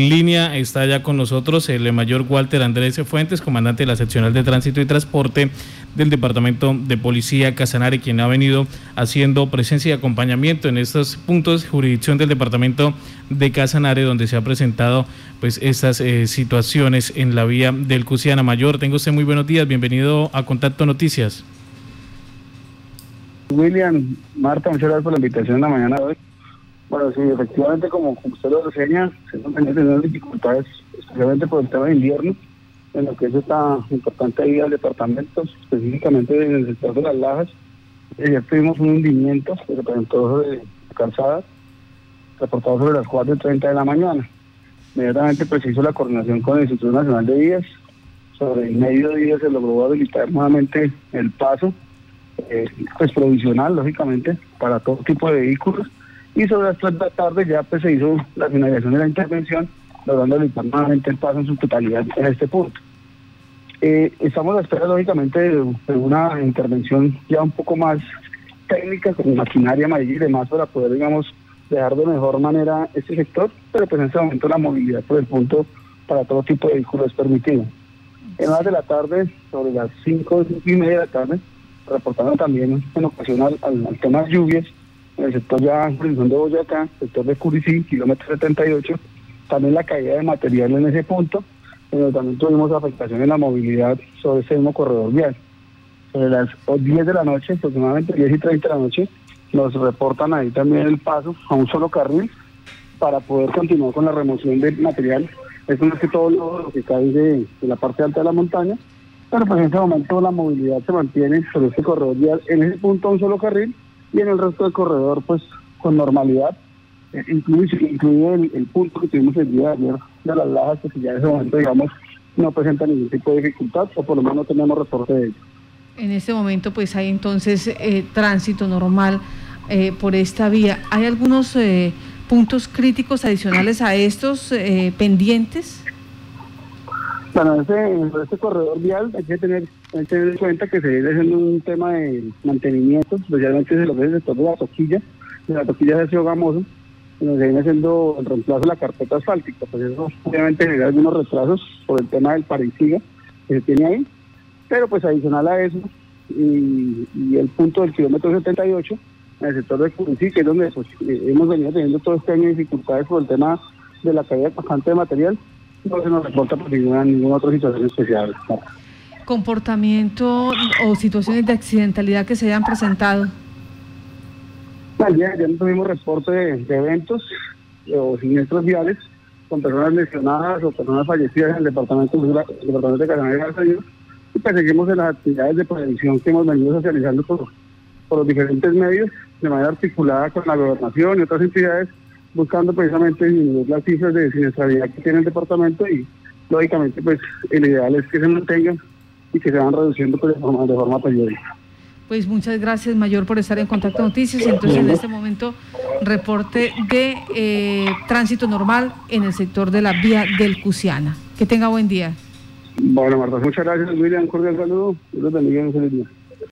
En línea está ya con nosotros el mayor Walter Andrés Fuentes, comandante de la seccional de tránsito y transporte del Departamento de Policía Casanare, quien ha venido haciendo presencia y acompañamiento en estos puntos de jurisdicción del Departamento de Casanare, donde se ha presentado pues estas eh, situaciones en la vía del Cusiana Mayor. Tengo usted muy buenos días, bienvenido a Contacto Noticias. William, Marta, muchas gracias por la invitación en la mañana de hoy. Bueno, sí, efectivamente, como usted lo reseña, se están teniendo dificultades, especialmente por el tema de invierno, en lo que es esta importante vía del departamento, específicamente en el sector de las lajas. Ayer tuvimos un hundimiento que se presentó sobre calzadas, reportado sobre las 4.30 de la mañana. Inmediatamente pues hizo la coordinación con el Instituto Nacional de Vías. Sobre el mediodía se logró habilitar nuevamente el paso, eh, pues provisional, lógicamente, para todo tipo de vehículos y sobre las 3 de la tarde ya pues se hizo la finalización de la intervención, logrando nuevamente el paso en su totalidad en este punto. Eh, estamos a la espera, lógicamente, de, una intervención ya un poco más técnica, con maquinaria amarilla y demás, para poder, digamos, dejar de mejor manera este sector, pero pues en este momento la movilidad por el punto para todo tipo de vehículos es permitida. En horas de la tarde, sobre las 5, y media de la tarde, reportaron también en ocasión al, al tema de lluvias, en el sector ya de Boyacá, sector de Curicí, kilómetro 78, también la caída de material en ese punto, pero también tuvimos afectación en la movilidad sobre ese mismo corredor vial. Sobre las 10 de la noche, aproximadamente 10 y 30 de la noche, nos reportan ahí también el paso a un solo carril para poder continuar con la remoción del material. Esto no es que todo lo, que cae de, la parte alta de la montaña, pero pues en este momento la movilidad se mantiene sobre este corredor vial en ese punto a un solo carril y en el resto del corredor pues con normalidad, eh, incluido, el, punto que tuvimos el día de ayer de las lajas, que ya en ese momento digamos no presenta ningún tipo de dificultad o por lo menos no tenemos reporte de ello. En este momento pues hay entonces eh, tránsito normal eh, por esta vía. ¿Hay algunos puntos críticos adicionales a estos pendientes? Bueno, en este corredor vial hay que tener, tener en cuenta que se viene haciendo un tema de mantenimiento, especialmente de lo es el sector de la toquilla, la toquilla de Gamoso, se viene haciendo el reemplazo de la carpeta asfáltica. Pues eso obviamente genera algunos retrasos por el tema del parisiga que se tiene ahí, pero pues adicional a eso, y, el punto del kilómetro 78, en el sector de Curicí, que es donde pues, eh, hemos venido teniendo todo este año dificultades por el tema de la caída constante de material, no se nos reporta por ninguna, ninguna otra situación especial. ¿Comportamiento o situaciones de accidentalidad que se hayan presentado? Ya, ya no tuvimos reporte de, eventos o siniestros viales con personas lesionadas o personas fallecidas en el departamento, de, el departamento de Casanare y pues seguimos en las actividades de prevención que hemos venido socializando por, por los diferentes medios de manera articulada con la gobernación y otras entidades buscando precisamente disminuir las cifras de siniestralidad que tiene el departamento y lógicamente pues el ideal es que se mantengan y que se van reduciendo pues, de, forma, de forma periódica. Pues muchas gracias, Mayor, por estar en Contacto Noticias. Entonces, en este momento, reporte de eh, tránsito normal en el sector de la vía del Cusiana. Que tenga buen día. Bueno, Marta, muchas gracias, William. Un cordial saludo. Dios bendiga. Feliz día.